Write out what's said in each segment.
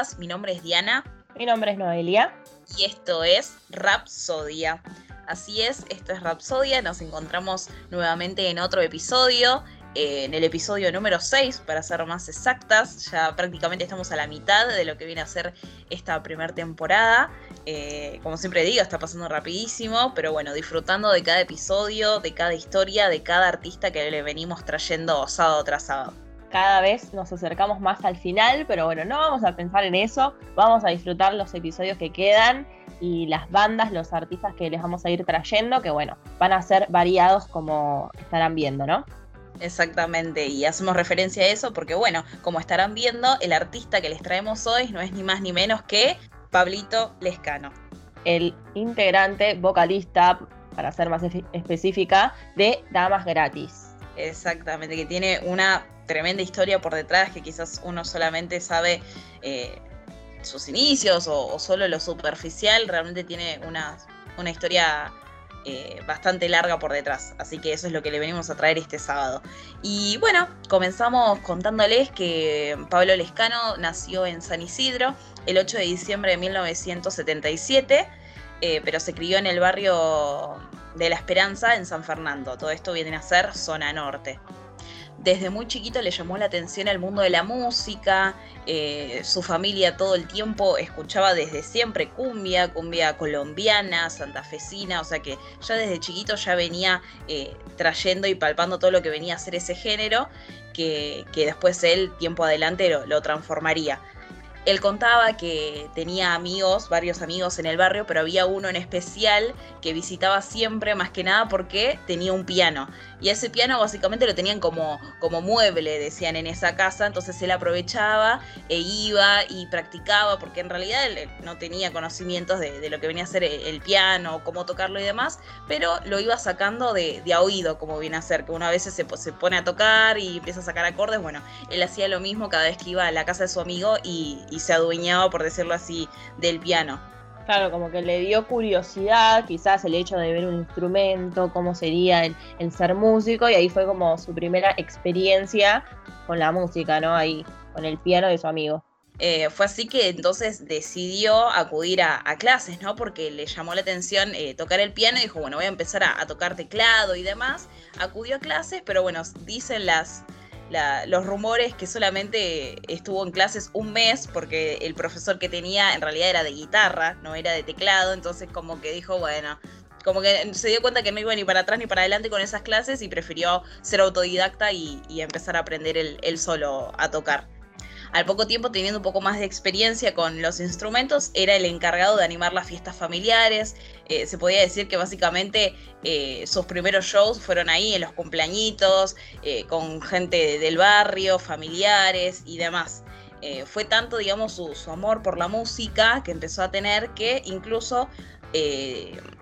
todas, mi nombre es Diana. Mi nombre es Noelia. Y esto es Rapsodia. Así es, esto es Rapsodia, nos encontramos nuevamente en otro episodio, eh, en el episodio número 6, para ser más exactas, ya prácticamente estamos a la mitad de lo que viene a ser esta primera temporada. Eh, como siempre digo, está pasando rapidísimo, pero bueno, disfrutando de cada episodio, de cada historia, de cada artista que le venimos trayendo sábado tras sábado cada vez nos acercamos más al final, pero bueno, no vamos a pensar en eso, vamos a disfrutar los episodios que quedan y las bandas, los artistas que les vamos a ir trayendo, que bueno, van a ser variados como estarán viendo, ¿no? Exactamente, y hacemos referencia a eso porque bueno, como estarán viendo, el artista que les traemos hoy no es ni más ni menos que Pablito Lescano. El integrante vocalista, para ser más específica, de Damas Gratis. Exactamente, que tiene una tremenda historia por detrás que quizás uno solamente sabe eh, sus inicios o, solo lo superficial, realmente tiene una, una historia eh, bastante larga por detrás. Así que eso es lo que le venimos a traer este sábado. Y bueno, comenzamos contándoles que Pablo Lescano nació en San Isidro el 8 de diciembre de 1977, eh, pero se crió en el barrio de La Esperanza en San Fernando. Todo esto viene a ser zona norte desde muy chiquito le llamó la atención al mundo de la música, eh, su familia todo el tiempo escuchaba desde siempre cumbia, cumbia colombiana, santafesina, o sea que ya desde chiquito ya venía eh, trayendo y palpando todo lo que venía a ser ese género, que, después él tiempo adelante lo transformaría. Él contaba que tenía amigos, varios amigos en el barrio, pero había uno en especial que visitaba siempre, más que nada porque tenía un piano. Y ese piano básicamente lo tenían como, como mueble, decían en esa casa, entonces él aprovechaba e iba y practicaba, porque en realidad él no tenía conocimientos de, lo que venía a ser el, piano, cómo tocarlo y demás, pero lo iba sacando de, a oído, como viene a ser, que una vez se, se pone a tocar y empieza a sacar acordes, bueno, él hacía lo mismo cada vez que iba a la casa de su amigo y y se adueñaba, por decirlo así, del piano. Claro, como que le dio curiosidad, quizás el hecho de ver un instrumento, cómo sería el, ser músico, y ahí fue como su primera experiencia con la música, ¿no? Ahí, con el piano de su amigo. Eh, fue así que entonces decidió acudir a, clases, ¿no? Porque le llamó la atención eh, tocar el piano y dijo, bueno, voy a empezar a, a, tocar teclado y demás. Acudió a clases, pero bueno, dicen las, los rumores que solamente estuvo en clases un mes porque el profesor que tenía en realidad era de guitarra, no era de teclado, entonces como que dijo, bueno, como que se dio cuenta que no iba ni para atrás ni para adelante con esas clases y prefirió ser autodidacta y, empezar a aprender él solo a tocar. Al poco tiempo, teniendo un poco más de experiencia con los instrumentos, era el encargado de animar las fiestas familiares. Eh, se podía decir que básicamente eh, sus primeros shows fueron ahí en los cumpleañitos, eh, con gente del barrio, familiares y demás. fue tanto, digamos, su, su, amor por la música que empezó a tener que incluso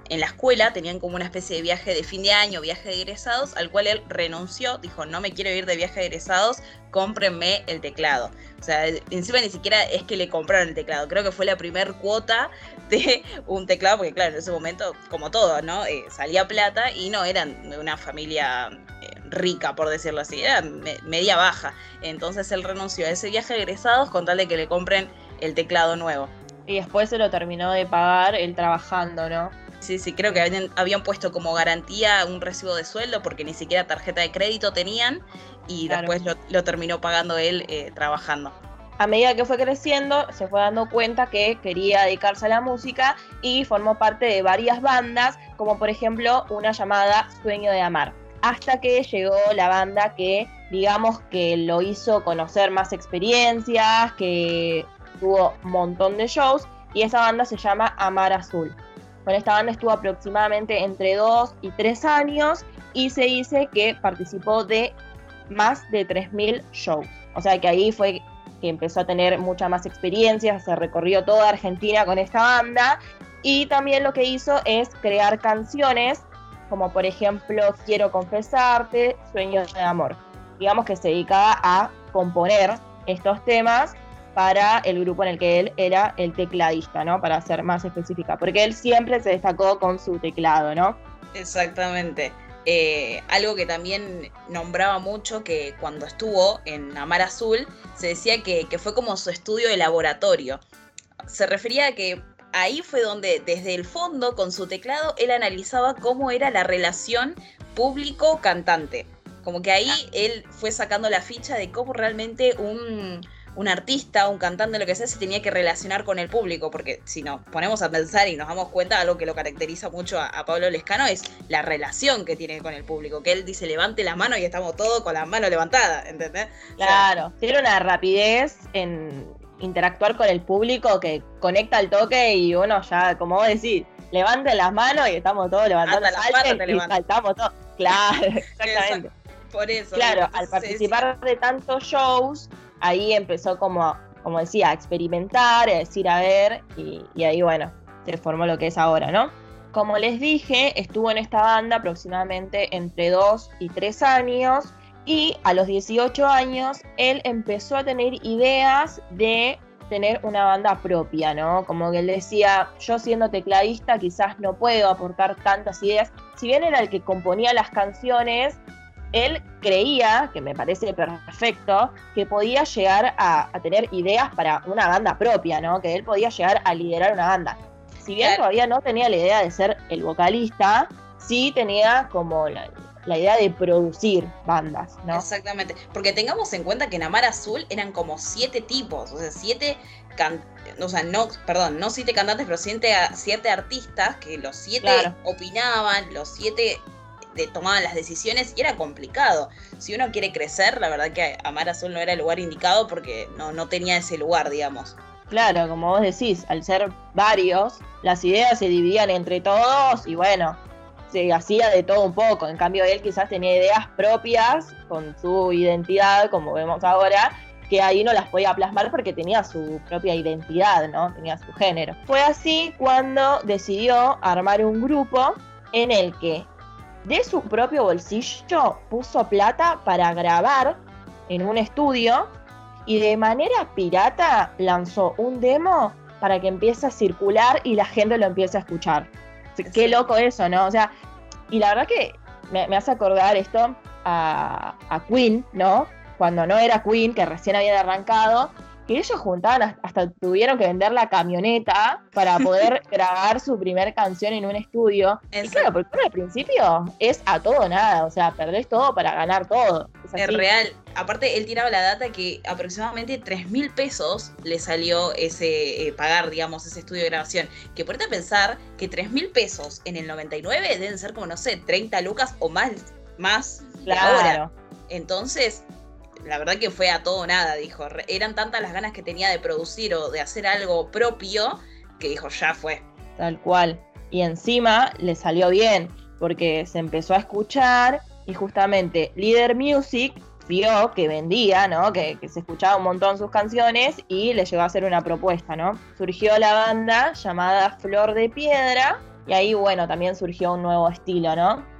en la escuela tenían como una especie de viaje de fin de año, viaje de egresados, al cual él renunció, dijo, no me quiero ir de viaje de egresados, cómprenme el teclado. O sea, encima ni siquiera es que le compraron el teclado, creo que fue la primer cuota de un teclado, porque claro, en ese momento, como todo, ¿no? Eh, salía plata y no eran de una familia eh, rica, por decirlo así, era media baja. Entonces él renunció a ese viaje de egresados con tal de que le compren el teclado nuevo. Y después se lo terminó de pagar él trabajando, ¿no? Sí, sí, creo que habían, puesto como garantía un recibo de sueldo porque ni siquiera tarjeta de crédito tenían y después lo, terminó pagando él eh, trabajando. A medida que fue creciendo, se fue dando cuenta que quería dedicarse a la música y formó parte de varias bandas, como por ejemplo una llamada Sueño de Amar. Hasta que llegó la banda que, digamos, que lo hizo conocer más experiencias, que tuvo un montón de shows, y esa banda se llama Amar Azul. Con esta banda estuvo aproximadamente entre 2 y 3 años y se dice que participó de más de 3.000 shows. O sea que ahí fue que empezó a tener mucha más experiencia, se recorrió toda Argentina con esta banda y también lo que hizo es crear canciones como por ejemplo Quiero confesarte, Sueños de amor. Digamos que se dedicaba a componer estos temas para el grupo en el que él era el tecladista, ¿no? Para ser más específica, porque él siempre se destacó con su teclado, ¿no? Exactamente. Eh, algo que también nombraba mucho, que cuando estuvo en Amar Azul, se decía que, que fue como su estudio de laboratorio. Se refería a que ahí fue donde desde el fondo, con su teclado, él analizaba cómo era la relación público-cantante. Como que ahí ah. él fue sacando la ficha de cómo realmente un, artista, un cantante, lo que sea, se tenía que relacionar con el público, porque si nos ponemos a pensar y nos damos cuenta, algo que lo caracteriza mucho a, Pablo Lescano es la relación que tiene con el público, que él dice levante la mano y estamos todos con la mano levantada, ¿entendés? Claro, tiene una rapidez en interactuar con el público que conecta el toque y uno ya, como vos decís, levante las manos y estamos todos levantando las manos y saltamos todos. Claro, exactamente. Por eso. Claro, al participar de tantos shows, ahí empezó como, como decía, a experimentar, a decir a ver, y, ahí bueno, se formó lo que es ahora, ¿no? Como les dije, estuvo en esta banda aproximadamente entre 2 y 3 años y a los 18 años él empezó a tener ideas de tener una banda propia, ¿no? Como que él decía, yo siendo tecladista quizás no puedo aportar tantas ideas. Si bien era el que componía las canciones, él creía, que me parece perfecto, que podía llegar a, tener ideas para una banda propia, ¿no? Que él podía llegar a liderar una banda. Si bien todavía no tenía la idea de ser el vocalista, sí tenía como la, idea de producir bandas, ¿no? Exactamente, porque tengamos en cuenta que en Amar Azul eran como siete tipos, o sea, siete o sea, no, perdón, no siete cantantes, pero siete, siete artistas que los siete opinaban, los siete tomaban las decisiones y era complicado. Si uno quiere crecer, la verdad que Amar Azul no era el lugar indicado porque no, no tenía ese lugar, digamos. Claro, como vos decís, al ser varios, las ideas se dividían entre todos y bueno, se hacía de todo un poco. En cambio, él quizás tenía ideas propias con su identidad, como vemos ahora, que ahí no las podía plasmar porque tenía su propia identidad, ¿no? Tenía su género. Fue así cuando decidió armar un grupo en el que de su propio bolsillo puso plata para grabar en un estudio y de manera pirata lanzó un demo para que empiece a circular y la gente lo empiece a escuchar. Qué loco eso, ¿no? O sea, y la verdad que me, hace acordar esto a, a Queen, ¿no? Cuando no era Queen, que recién habían arrancado, que ellos juntaban, hasta tuvieron que vender la camioneta para poder grabar su primer canción en un estudio. Y claro, porque al principio es a todo nada, o sea, perdés todo para ganar todo. Es, real. Aparte, él tiraba la data que aproximadamente 3 mil pesos le salió ese eh, pagar, digamos, ese estudio de grabación. Que ponete a pensar que 3 mil pesos en el 99 deben ser como, no sé, 30 lucas o más, más claro. Entonces, la verdad que fue a todo nada, dijo. Eran tantas las ganas que tenía de producir o de hacer algo propio que dijo, ya fue. Tal cual. Y encima le salió bien, porque se empezó a escuchar y justamente Leader Music vio que vendía, ¿no? Que, que, se escuchaba un montón sus canciones y le llegó a hacer una propuesta, ¿no? Surgió la banda llamada Flor de Piedra y ahí, bueno, también surgió un nuevo estilo, ¿no?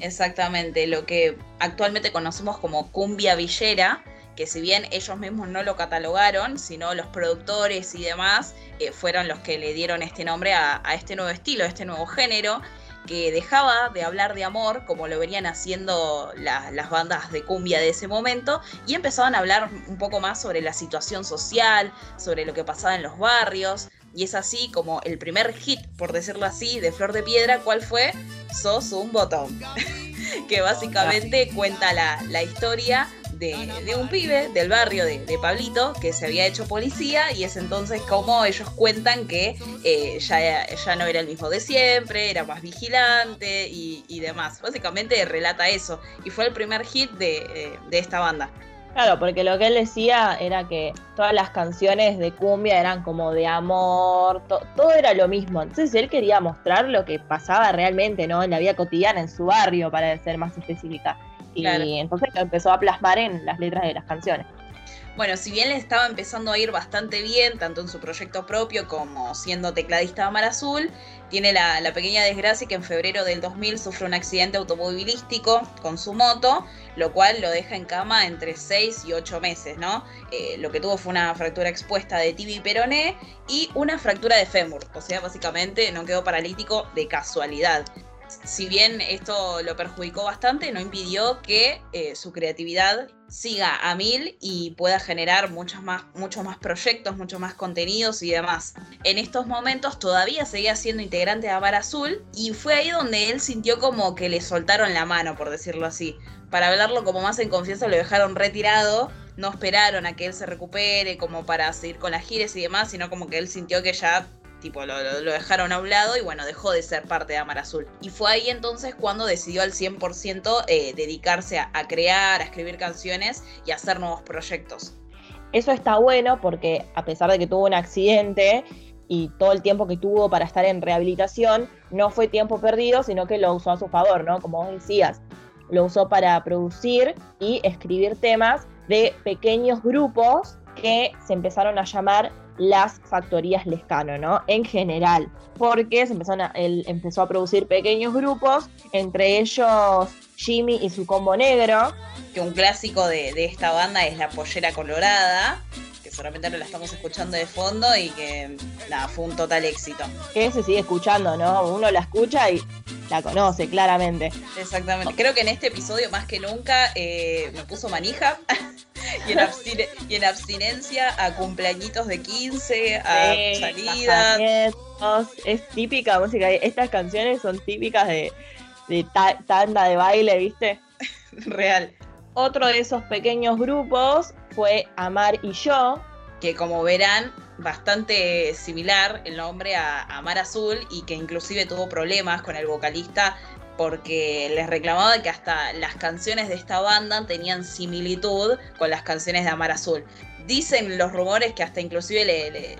Exactamente, lo que actualmente conocemos como cumbia villera, que si bien ellos mismos no lo catalogaron, sino los productores y demás eh, fueron los que le dieron este nombre a, este nuevo estilo, a este nuevo género, que dejaba de hablar de amor, como lo venían haciendo las bandas de cumbia de ese momento, y empezaban a hablar un poco más sobre la situación social, sobre lo que pasaba en los barrios, y es así como el primer hit, por decirlo así, de Flor de Piedra, ¿cuál fue? Sos un botón. que básicamente cuenta la, historia de, un pibe del barrio de, Pablito que se había hecho policía y es entonces como ellos cuentan que eh, ya, ya no era el mismo de siempre, era más vigilante y, demás. Básicamente relata eso y fue el primer hit de, eh, de esta banda. Claro, porque lo que él decía era que todas las canciones de cumbia eran como de amor, todo era lo mismo. Entonces él quería mostrar lo que pasaba realmente, ¿no? En la vida cotidiana, en su barrio, para ser más específica. Y entonces lo empezó a plasmar en las letras de las canciones. Bueno, si bien le estaba empezando a ir bastante bien, tanto en su proyecto propio como siendo tecladista de Mar Azul, tiene la, pequeña desgracia que en febrero del 2000 sufre un accidente automovilístico con su moto, lo cual lo deja en cama entre 6 y 8 meses, ¿no? Eh, lo que tuvo fue una fractura expuesta de tibia y peroné y una fractura de fémur, o sea, básicamente no quedó paralítico de casualidad. Si bien esto lo perjudicó bastante, no impidió que eh, su creatividad siga a mil y pueda generar muchos más, muchos más proyectos, muchos más contenidos y demás. En estos momentos todavía seguía siendo integrante de Amar Azul y fue ahí donde él sintió como que le soltaron la mano, por decirlo así. Para hablarlo como más en confianza lo dejaron retirado, no esperaron a que él se recupere como para seguir con las gires y demás, sino como que él sintió que ya tipo lo, dejaron a un lado y bueno, dejó de ser parte de Amar Azul. Y fue ahí entonces cuando decidió al 100% eh, dedicarse a, crear, a escribir canciones y a hacer nuevos proyectos. Eso está bueno porque a pesar de que tuvo un accidente y todo el tiempo que tuvo para estar en rehabilitación, no fue tiempo perdido, sino que lo usó a su favor, ¿no? Como vos decías, lo usó para producir y escribir temas de pequeños grupos que se empezaron a llamar las factorías Lescano, ¿no? En general, porque se empezó a, él empezó a producir pequeños grupos, entre ellos Jimmy y su combo negro. Que un clásico de, esta banda es La Pollera Colorada, que solamente la estamos escuchando de fondo y que, nada, fue un total éxito. Que se sigue escuchando, ¿no? Uno la escucha y la conoce claramente. Exactamente. Creo que en este episodio, más que nunca, eh, me puso manija. y, en abstinencia a cumpleañitos de 15, a salidas. Es típica música. Estas canciones son típicas de, tanda de baile, ¿viste? Real. Otro de esos pequeños grupos fue Amar y Yo. Que como verán, bastante similar el nombre a Amar Azul y que inclusive tuvo problemas con el vocalista porque les reclamaba que hasta las canciones de esta banda tenían similitud con las canciones de Amar Azul. Dicen los rumores que hasta inclusive le,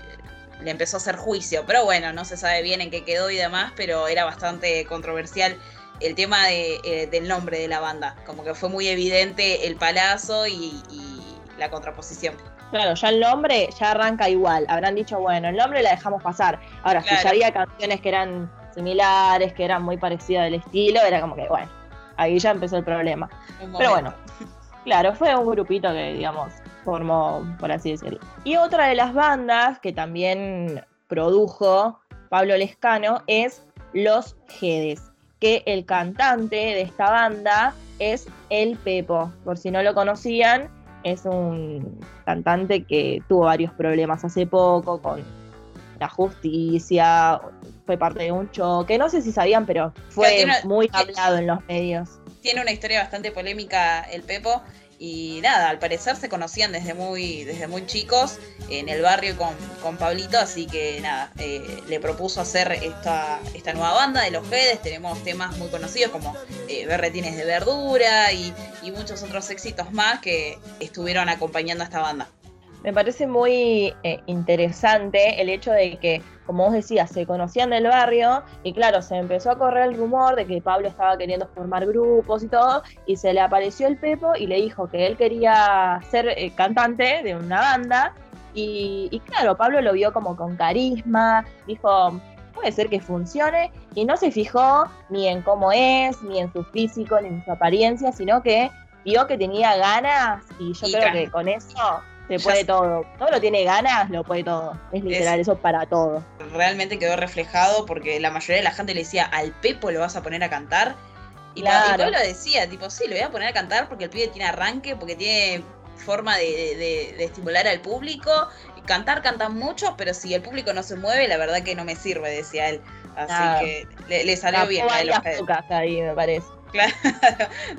empezó a hacer juicio, pero bueno, no se sabe bien en qué quedó y demás, pero era bastante controversial el tema eh, del nombre de la banda, como que fue muy evidente el palazo y, la contraposición. Claro, ya el nombre ya arranca igual. Habrán dicho, bueno, el nombre la dejamos pasar. Ahora, si ya había canciones que eran similares, que eran muy parecidas del estilo, era como que, bueno, ahí ya empezó el problema. Pero bueno, claro, fue un grupito que, digamos, formó, por así decirlo. Y otra de las bandas que también produjo Pablo Lescano es Los Jedes, que el cantante de esta banda es El Pepo. Por si no lo conocían, es un cantante que tuvo varios problemas hace poco con la justicia, fue parte de un choque, no sé si sabían, pero fue muy hablado en los medios. Tiene una historia bastante polémica el Pepo y nada, al parecer se conocían desde muy, desde muy chicos en el barrio con, con Pablito, así que nada, eh, le propuso hacer esta, esta nueva banda de los Fedes, tenemos temas muy conocidos como eh, Berretines de Verdura y, y muchos otros éxitos más que estuvieron acompañando a esta banda me parece muy eh, interesante el hecho de que, como vos decías, se conocían del barrio y claro, se empezó a correr el rumor de que Pablo estaba queriendo formar grupos y todo, y se le apareció el Pepo y le dijo que él quería ser eh, cantante de una banda. Y, y claro, Pablo lo vio como con carisma, dijo, puede ser que funcione, y no se fijó ni en cómo es, ni en su físico, ni en su apariencia, sino que vio que tenía ganas y yo creo que con eso se puede todo. Todo lo tiene ganas, lo puede todo. Es literal, eso para todo. Realmente quedó reflejado porque la mayoría de la gente le decía, al Pepo lo vas a poner a cantar. Y, claro. lo decía, tipo, sí, lo voy a poner a cantar porque el pibe tiene arranque, porque tiene forma de, estimular al público. Y cantar, cantan mucho, pero si el público no se mueve, la verdad que no me sirve, decía él. Así que le, salió bien a los ahí, me parece. Claro,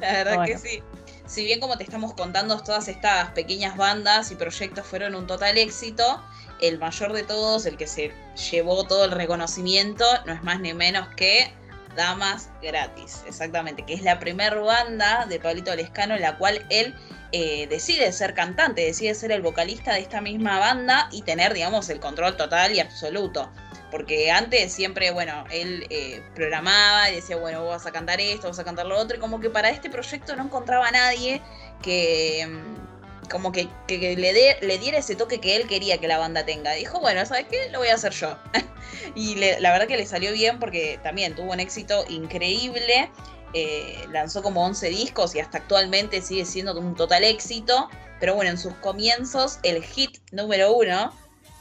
la verdad que sí si bien como te estamos contando, todas estas pequeñas bandas y proyectos fueron un total éxito, el mayor de todos, el que se llevó todo el reconocimiento, no es más ni menos que Damas Gratis, exactamente, que es la primera banda de Pablito Lescano en la cual él eh, decide ser cantante, decide ser el vocalista de esta misma banda y tener, digamos, el control total y absoluto. Porque antes siempre, bueno, él eh, programaba y decía, bueno, vos vas a cantar esto, vas a cantar lo otro, y como que para este proyecto no encontraba a nadie que mm, como que, le, le diera ese toque que él quería que la banda tenga. Dijo, bueno, ¿sabes qué? Lo voy a hacer yo. y la verdad que le salió bien porque también tuvo un éxito increíble. Eh, lanzó como 11 discos y hasta actualmente sigue siendo un total éxito. Pero bueno, en sus comienzos, el hit número uno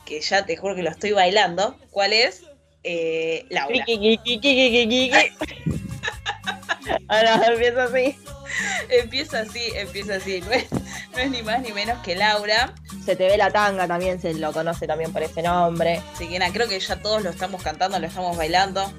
que ya te juro que lo estoy bailando. ¿Cuál es? Eh, Laura. Ahora empieza así. Empieza así, empieza así. No es, no es ni más ni menos que Laura. Se te ve la tanga también, se lo conoce también por ese nombre. Así que nada, creo que ya todos lo estamos cantando, lo estamos bailando.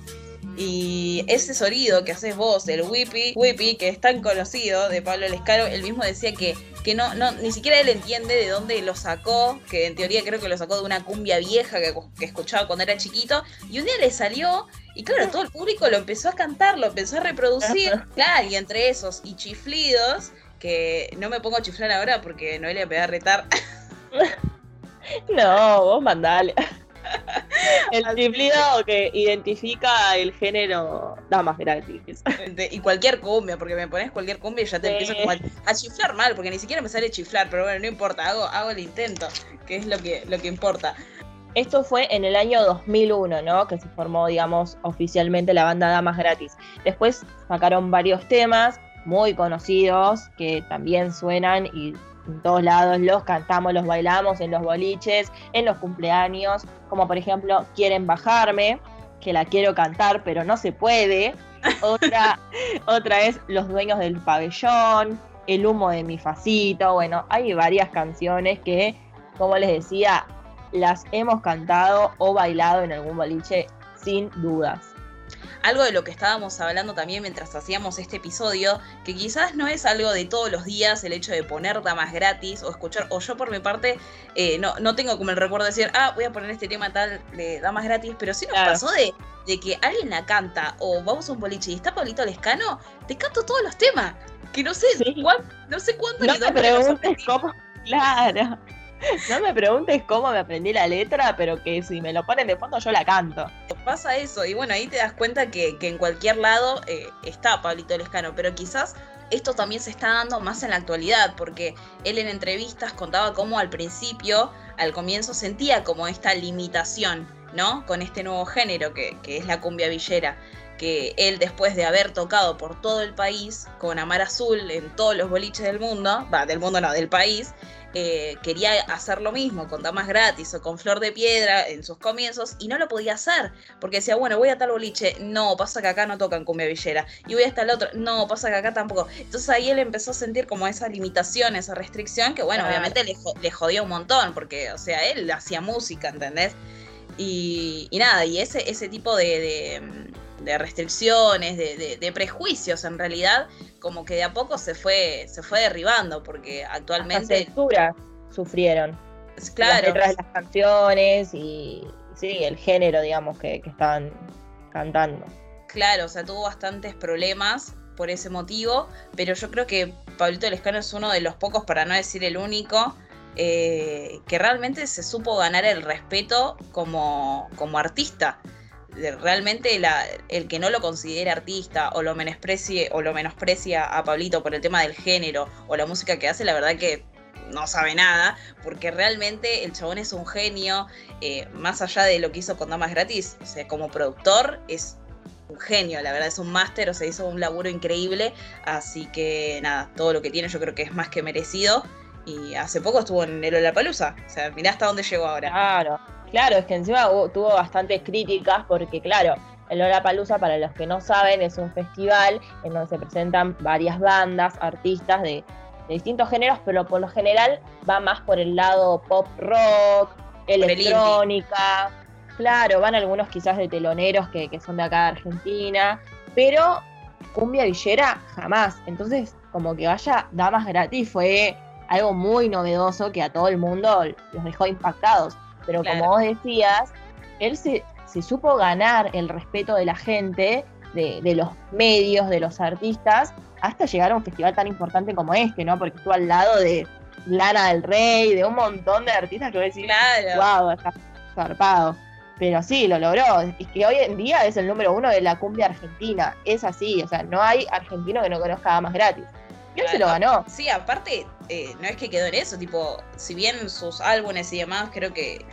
Y ese sonido que haces vos, el whippy, whippy, que es tan conocido de Pablo Lescaro, él mismo decía que, que no, no, ni siquiera él entiende de dónde lo sacó, que en teoría creo que lo sacó de una cumbia vieja que, que escuchaba cuando era chiquito, y un día le salió, y claro, todo el público lo empezó a cantar, lo empezó a reproducir, claro, y entre esos y chiflidos, que no me pongo a chiflar ahora porque no le voy a retar. no, vos mandale. El chiflido que identifica el género damas gratis. Y cualquier cumbia, porque me pones cualquier cumbia y ya te empiezo a, chiflar mal, porque ni siquiera me sale chiflar, pero bueno, no importa, hago, hago el intento, que es lo que, lo que importa. Esto fue en el año 2001, ¿no? Que se formó, digamos, oficialmente la banda Damas Gratis. Después sacaron varios temas muy conocidos que también suenan y en todos lados, los cantamos, los bailamos en los boliches, en los cumpleaños, como por ejemplo Quieren bajarme, que la quiero cantar, pero no se puede. Otra, otra es Los dueños del pabellón, El humo de mi facito. Bueno, hay varias canciones que, como les decía, las hemos cantado o bailado en algún boliche sin dudas algo de lo que estábamos hablando también mientras hacíamos este episodio, que quizás no es algo de todos los días el hecho de poner damas gratis o escuchar, o yo por mi parte eh, no, no tengo como el recuerdo de decir, ah, voy a poner este tema tal de damas gratis, pero sí nos pasó de, de que alguien la canta o vamos a un boliche y está Pablito Lescano, te canto todos los temas. Que no sé, no sé cuándo no te preguntes cómo. Claro. No me preguntes cómo me aprendí la letra, pero que si me lo ponen de fondo yo la canto. Pasa eso, y bueno, ahí te das cuenta que, en cualquier lado eh, está Pablito Lescano, pero quizás esto también se está dando más en la actualidad, porque él en entrevistas contaba cómo al principio, al comienzo, sentía como esta limitación, ¿no? Con este nuevo género que, que es la cumbia villera que él después de haber tocado por todo el país con Amar Azul en todos los boliches del mundo, va, del mundo no, del país, eh, quería hacer lo mismo con Damas Gratis o con Flor de Piedra en sus comienzos y no lo podía hacer porque decía, bueno, voy a tal boliche, no, pasa que acá no tocan cumbia villera y voy hasta el otro, no, pasa que acá tampoco. Entonces ahí él empezó a sentir como esa limitación, esa restricción que, bueno, obviamente le, le, jodió un montón porque, o sea, él hacía música, ¿entendés? Y, nada, y ese, ese tipo de de restricciones, de, prejuicios en realidad, como que de a poco se fue, se fue derribando, porque actualmente... Hasta sufrieron. Claro. Las letras de las canciones y sí, el género, digamos, que, que estaban cantando. Claro, o sea, tuvo bastantes problemas por ese motivo, pero yo creo que Pablito Lescano es uno de los pocos, para no decir el único, eh, que realmente se supo ganar el respeto como, como artista realmente el que no lo considere artista o lo menosprecie o lo menosprecia a Pablito por el tema del género o la música que hace, la verdad que no sabe nada, porque realmente el chabón es un genio, eh, más allá de lo que hizo con Damas Gratis, o sea, como productor es un genio, la verdad es un máster, o sea, hizo un laburo increíble, así que nada, todo lo que tiene yo creo que es más que merecido. Y hace poco estuvo en el Palusa, o sea, mirá hasta dónde llegó ahora. Claro, Claro, es que encima tuvo bastantes críticas porque, claro, el Lollapalooza, para los que no saben, es un festival en donde se presentan varias bandas, artistas de, distintos géneros, pero por lo general va más por el lado pop rock, electrónica. Claro, van algunos quizás de teloneros que, que son de acá de Argentina, pero cumbia villera jamás. Entonces, como que vaya damas gratis fue algo muy novedoso que a todo el mundo los dejó impactados. Pero como vos decías, él se, supo ganar el respeto de la gente, de, los medios, de los artistas, hasta llegar a un festival tan importante como este, ¿no? Porque estuvo al lado de Lana del Rey, de un montón de artistas que voy a decir, claro. wow, está zarpado. Pero sí, lo logró. Es que hoy en día es el número uno de la cumbia argentina. Es así, o sea, no hay argentino que no conozca más gratis. Él se lo ganó. Sí, aparte, eh, no es que quedó en eso, tipo, si bien sus álbumes y demás creo que,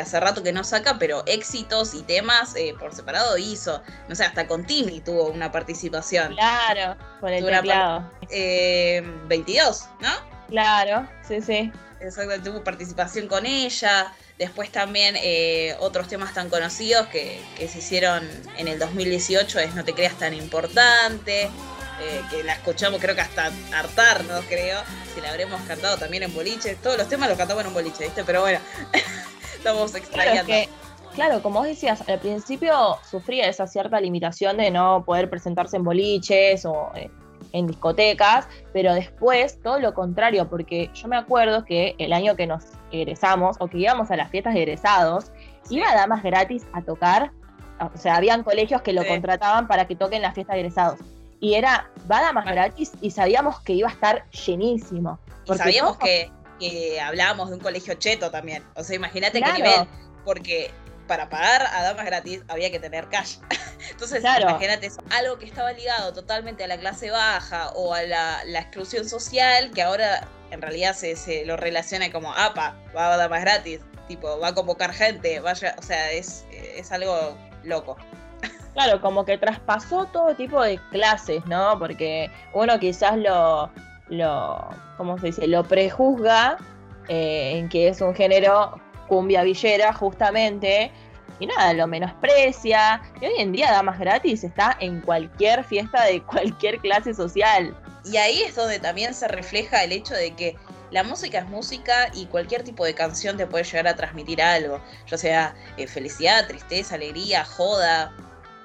hace rato que no saca, pero éxitos y temas eh, por separado hizo. No sé, hasta con Timmy tuvo una participación. Claro, con el teclado. Eh, 22, ¿no? Claro, sí, sí. Exacto, tuvo participación con ella. Después también eh, otros temas tan conocidos que, que, se hicieron en el 2018 es No te creas tan importante. Eh, que la escuchamos creo que hasta hartarnos, creo, si la habremos cantado también en boliche, todos los temas los cantamos en un boliche, ¿viste? Pero bueno, estamos extrañando. Claro, claro, como vos decías, al principio sufría esa cierta limitación de no poder presentarse en boliches o en discotecas, pero después todo lo contrario, porque yo me acuerdo que el año que nos egresamos o que íbamos a las fiestas de egresados, iba a damas gratis a tocar, o sea, habían colegios que lo contrataban para que toquen las fiestas de egresados. Y era, va a damas gratis y sabíamos que iba a estar llenísimo. Porque sabíamos que, que, hablábamos de un colegio cheto también. O sea, imagínate qué nivel. Porque para pagar a damas gratis había que tener cash. Entonces, imagínate algo que estaba ligado totalmente a la clase baja o a la, exclusión social, que ahora en realidad se, se, lo relaciona como, apa, va a damas gratis, tipo, va a convocar gente, vaya, o sea, es, es algo loco. Claro, como que traspasó todo tipo de clases, ¿no? Porque uno quizás lo, lo ¿cómo se dice? Lo prejuzga eh, en que es un género cumbia villera, justamente, y nada, lo menosprecia. Y hoy en día Damas Gratis está en cualquier fiesta de cualquier clase social. Y ahí es donde también se refleja el hecho de que la música es música y cualquier tipo de canción te puede llegar a transmitir algo, ya sea eh, felicidad, tristeza, alegría, joda,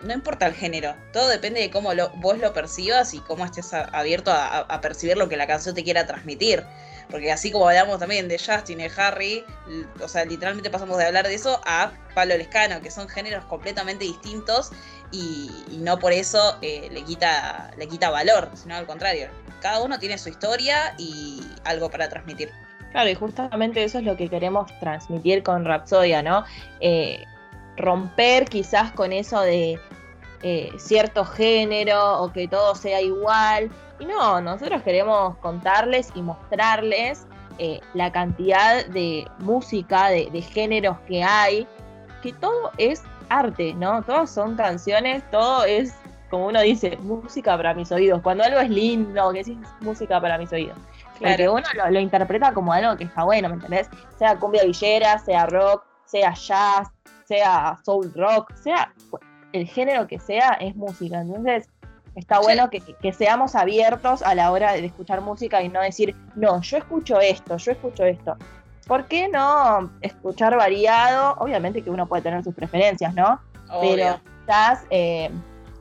no importa el género, todo depende de cómo lo, vos lo percibas y cómo estés abierto a, percibir lo que la canción te quiera transmitir. Porque así como hablamos también de Justin y Harry, o sea, literalmente pasamos de hablar de eso a Pablo Lescano, que son géneros completamente distintos y, no por eso eh, le, quita, le quita valor, sino al contrario. Cada uno tiene su historia y algo para transmitir. Claro, y justamente eso es lo que queremos transmitir con Rapsodia, ¿no? Eh, romper quizás con eso de eh, cierto género o que todo sea igual, y no, nosotros queremos contarles y mostrarles eh, la cantidad de música, de, géneros que hay, que todo es arte, ¿no? Todos son canciones, todo es, como uno dice, música para mis oídos. Cuando algo es lindo, que sí es música para mis oídos. Claro. Porque uno lo, lo, interpreta como algo que está bueno, ¿me entendés? Sea cumbia villera, sea rock, sea jazz, sea soul rock, sea el género que sea, es música. Entonces, Está bueno que, seamos abiertos a la hora de escuchar música y no decir, no, yo escucho esto, yo escucho esto. ¿Por qué no escuchar variado? Obviamente que uno puede tener sus preferencias, ¿no? Pero quizás eh,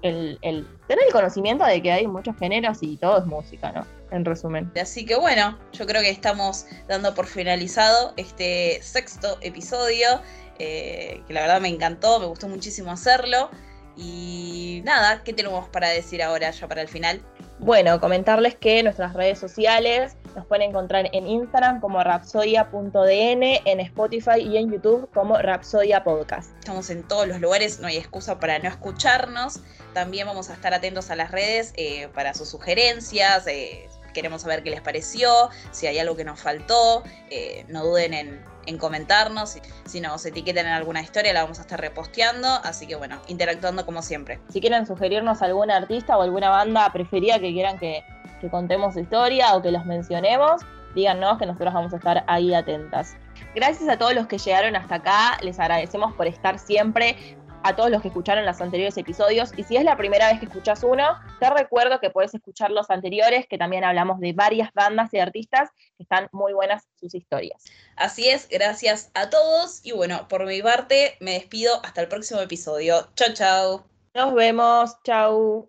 el, tener el conocimiento de que hay muchos géneros y todo es música, ¿no? En resumen. Así que bueno, yo creo que estamos dando por finalizado este sexto episodio, eh, que la verdad me encantó, me gustó muchísimo hacerlo. Y nada, ¿qué tenemos para decir ahora ya para el final? Bueno, comentarles que nuestras redes sociales nos pueden encontrar en Instagram como rapsodia.dn, en Spotify y en YouTube como Rapsodia Podcast. Estamos en todos los lugares, no hay excusa para no escucharnos. También vamos a estar atentos a las redes eh, para sus sugerencias. Eh, queremos saber qué les pareció, si hay algo que nos faltó. Eh, no duden en en comentarnos. Si nos etiquetan en alguna historia, la vamos a estar reposteando. Así que bueno, interactuando como siempre. Si quieren sugerirnos algún artista o alguna banda preferida que quieran que, contemos historia o que los mencionemos, díganos que nosotros vamos a estar ahí atentas. Gracias a todos los que llegaron hasta acá, les agradecemos por estar siempre a todos los que escucharon los anteriores episodios. Y si es la primera vez que escuchas uno, te recuerdo que puedes escuchar los anteriores, que también hablamos de varias bandas y artistas que están muy buenas sus historias. Así es, gracias a todos. Y bueno, por mi parte, me despido hasta el próximo episodio. Chao, chao. Nos vemos. Chao.